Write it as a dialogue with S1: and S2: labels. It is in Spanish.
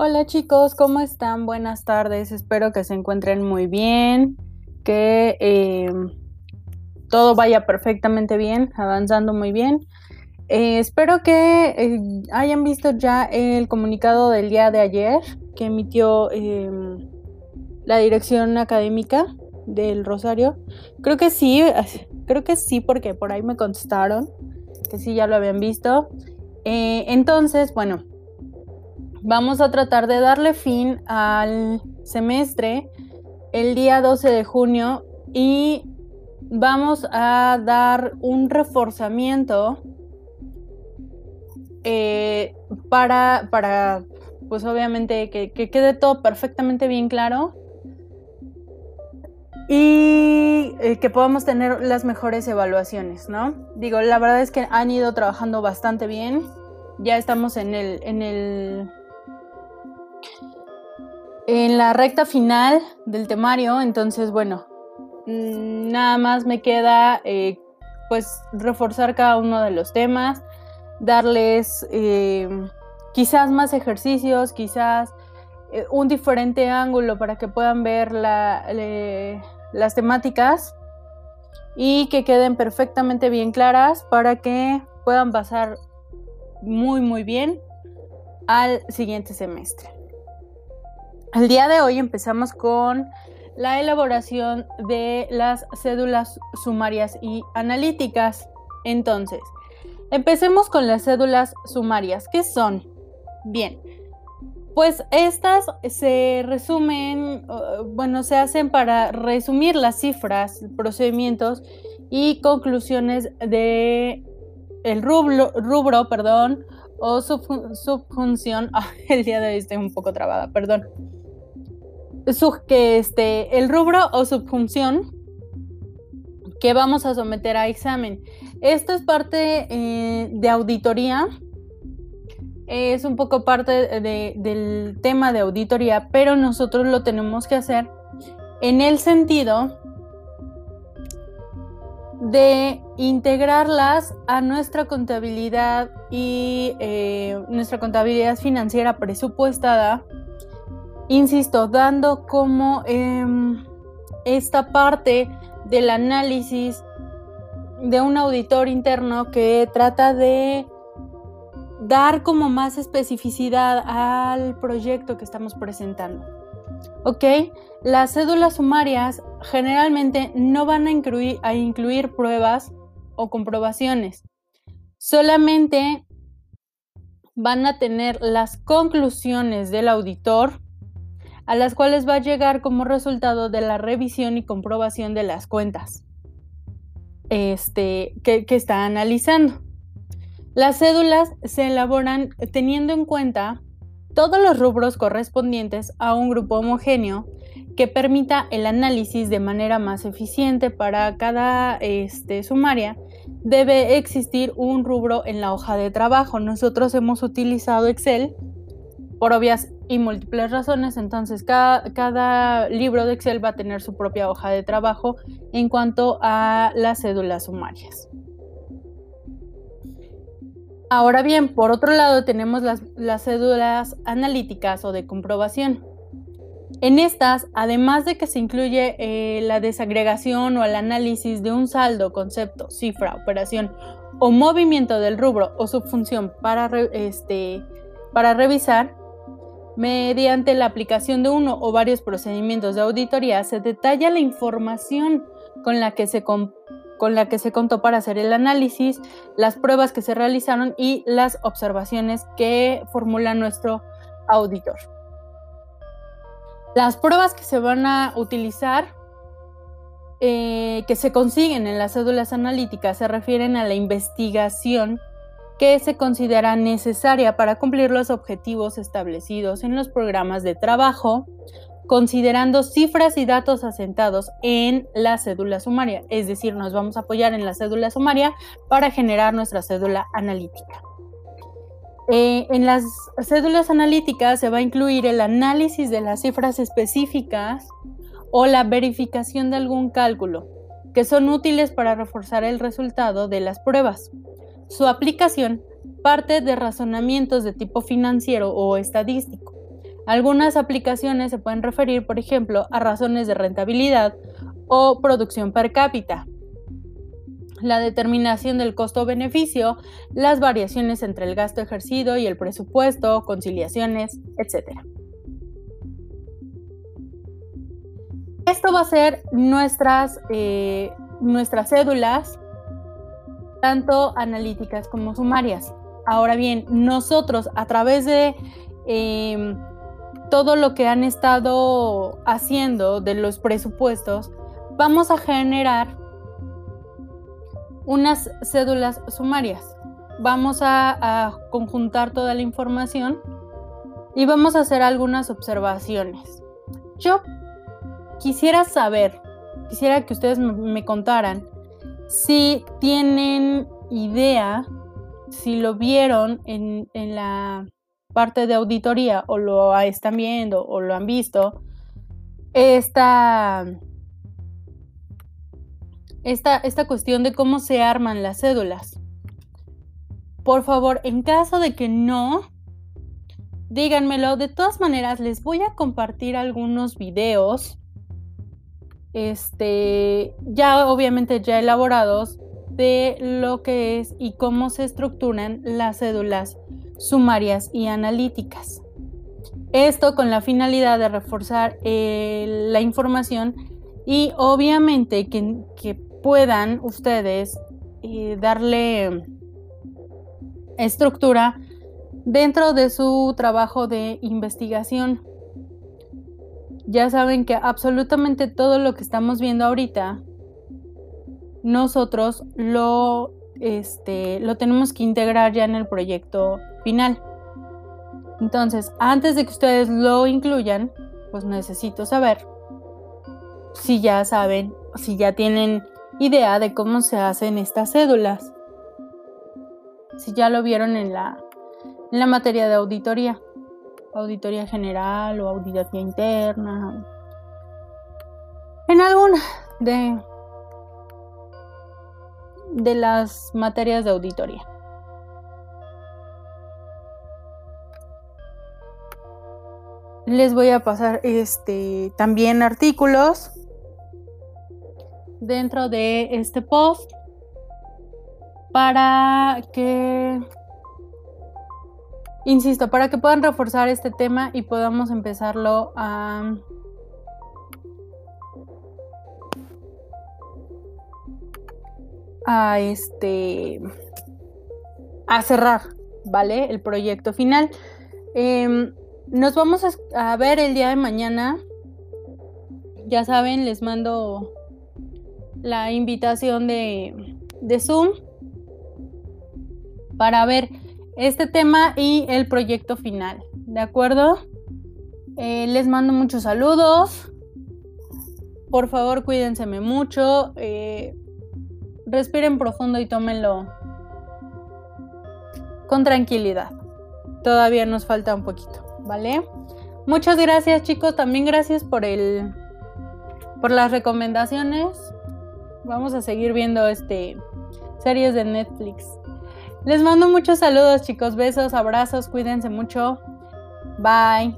S1: Hola chicos, ¿cómo están? Buenas tardes, espero que se encuentren muy bien, que eh, todo vaya perfectamente bien, avanzando muy bien. Eh, espero que eh, hayan visto ya el comunicado del día de ayer que emitió em, la dirección académica del Rosario. Creo que sí, creo que sí, porque por ahí me contestaron que sí, ya lo habían visto. entonces, bueno, Vamos a tratar de darle fin al semestre el día 12 de junio y vamos a dar un reforzamiento eh, para, para, pues obviamente que, quede todo perfectamente bien claro y eh, que podamos tener las mejores evaluaciones, ¿no? Digo, la verdad es que han ido trabajando bastante bien. Ya estamos en el, en el en la recta final del temario, entonces bueno, mm, nada más me queda eh, pues reforzar cada uno de los temas, darles eh, quizás más ejercicios, quizás eh, un diferente ángulo para que puedan ver las temáticas y que queden perfectamente bien claras para que puedan pasar muy muy bien al siguiente semestre. El día de hoy empezamos con la elaboración de las cédulas sumarias y analíticas. Entonces, empecemos con las cédulas sumarias. ¿Qué son? Bien, pues estas se resumen, bueno, se hacen para resumir las cifras, procedimientos y conclusiones de el rubro, rubro perdón, o subfunción. Ah, el día de hoy estoy un poco trabada, perdón que este, el rubro o subfunción que vamos a someter a examen. Esto es parte eh, de auditoría, es un poco parte del tema de auditoría, pero nosotros lo tenemos que hacer en el sentido de integrarlas a nuestra contabilidad y eh, nuestra contabilidad financiera presupuestada insisto, dando como em, esta parte del análisis de un auditor interno que trata de dar como más especificidad al proyecto que estamos presentando. ¿Ok? Las cédulas sumarias generalmente no van a incluir, a incluir pruebas o comprobaciones. Solamente van a tener las conclusiones del auditor a las cuales va a llegar como resultado de la revisión y comprobación de las cuentas este, que, está analizando. Las cédulas se elaboran teniendo en cuenta todos los rubros correspondientes a un grupo homogéneo que permita el análisis de manera más eficiente para cada este, sumaria. Debe existir un rubro en la hoja de trabajo. Nosotros hemos utilizado Excel por obvias y múltiples razones, entonces cada, libro de Excel va a tener su propia hoja de trabajo en cuanto a las cédulas sumarias. Ahora bien, por otro lado tenemos las, cédulas analíticas o de comprobación. En estas, además de que se incluye eh, la desagregación o el análisis de un saldo, concepto, cifra, operación o movimiento del rubro o subfunción para, este, para revisar, Mediante la aplicación de uno o varios procedimientos de auditoría se detalla la información con la que se, con la que se contó para hacer el análisis, las pruebas que se realizaron y las observaciones que formula nuestro auditor. Las pruebas que se van a utilizar, eh, que se consiguen en las cédulas analíticas, se refieren a la investigación que se considera necesaria para cumplir los objetivos establecidos en los programas de trabajo, considerando cifras y datos asentados en la cédula sumaria. Es decir, nos vamos a apoyar en la cédula sumaria para generar nuestra cédula analítica. Eh, en las cédulas analíticas se va a incluir el análisis de las cifras específicas o la verificación de algún cálculo, que son útiles para reforzar el resultado de las pruebas. Su aplicación parte de razonamientos de tipo financiero o estadístico. Algunas aplicaciones se pueden referir, por ejemplo, a razones de rentabilidad o producción per cápita, la determinación del costo-beneficio, las variaciones entre el gasto ejercido y el presupuesto, conciliaciones, etc. Esto va a ser nuestras, eh, nuestras cédulas, tanto analíticas como sumarias. Ahora bien, nosotros a través de em, todo lo que han estado haciendo de los presupuestos, vamos a generar unas cédulas sumarias. Vamos a, conjuntar toda la información y vamos a hacer algunas observaciones. Yo quisiera saber, quisiera que ustedes me contaran si tienen idea, si lo vieron en, en la parte de auditoría o lo están viendo o lo han visto, esta, esta, esta cuestión de cómo se arman las cédulas. Por favor, en caso de que no, díganmelo. De todas maneras, les voy a compartir algunos videos. Este, ya obviamente ya elaborados de lo que es y cómo se estructuran las cédulas sumarias y analíticas. Esto con la finalidad de reforzar eh, la información y obviamente que, puedan ustedes eh, darle estructura dentro de su trabajo de investigación. Ya saben que absolutamente todo lo que estamos viendo ahorita, nosotros lo, este, lo tenemos que integrar ya en el proyecto final. Entonces, antes de que ustedes lo incluyan, pues necesito saber si ya saben, si ya tienen idea de cómo se hacen estas cédulas. Si ya lo vieron en la, en la materia de auditoría, auditoría general o auditoría interna, en alguna de, de las materias de auditoría. les voy a pasar este también artículos dentro de este post para que insisto, para que puedan reforzar este tema y podamos empezarlo a a este a cerrar, ¿vale? El proyecto final. Em, nos vamos a, ver el día de mañana. Ya saben, les mando la invitación de, de Zoom para ver este tema y el proyecto final. ¿De acuerdo? Eh, les mando muchos saludos. Por favor, cuídense mucho. Eh, respiren profundo y tómenlo con tranquilidad. Todavía nos falta un poquito. ¿vale? Muchas gracias chicos, también gracias por el por las recomendaciones. Vamos a seguir viendo este series de Netflix. Les mando muchos saludos chicos, besos, abrazos, cuídense mucho. Bye.